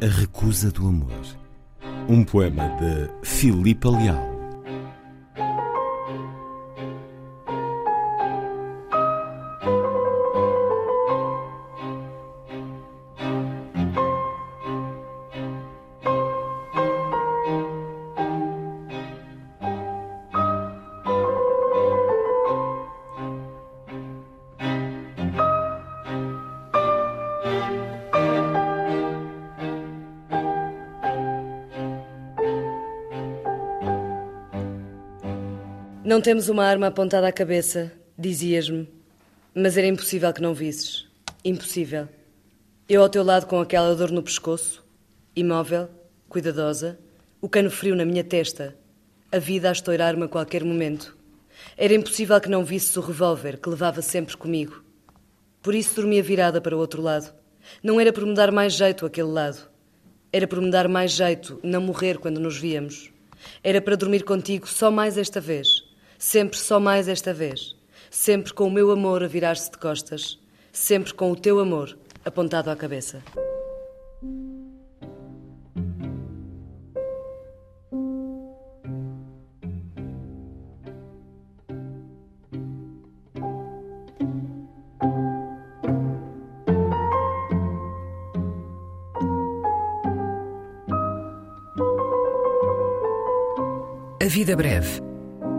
A Recusa do Amor. Um poema de Filipa Leal. Não temos uma arma apontada à cabeça, dizias-me, mas era impossível que não visses. Impossível. Eu ao teu lado com aquela dor no pescoço, imóvel, cuidadosa, o cano frio na minha testa, a vida a estourar-me a qualquer momento. Era impossível que não visses o revólver que levava sempre comigo. Por isso dormia virada para o outro lado. Não era por me dar mais jeito aquele lado. Era por me dar mais jeito não morrer quando nos víamos. Era para dormir contigo só mais esta vez sempre só mais esta vez, sempre com o meu amor a virar-se de costas, sempre com o teu amor apontado à cabeça. A vida breve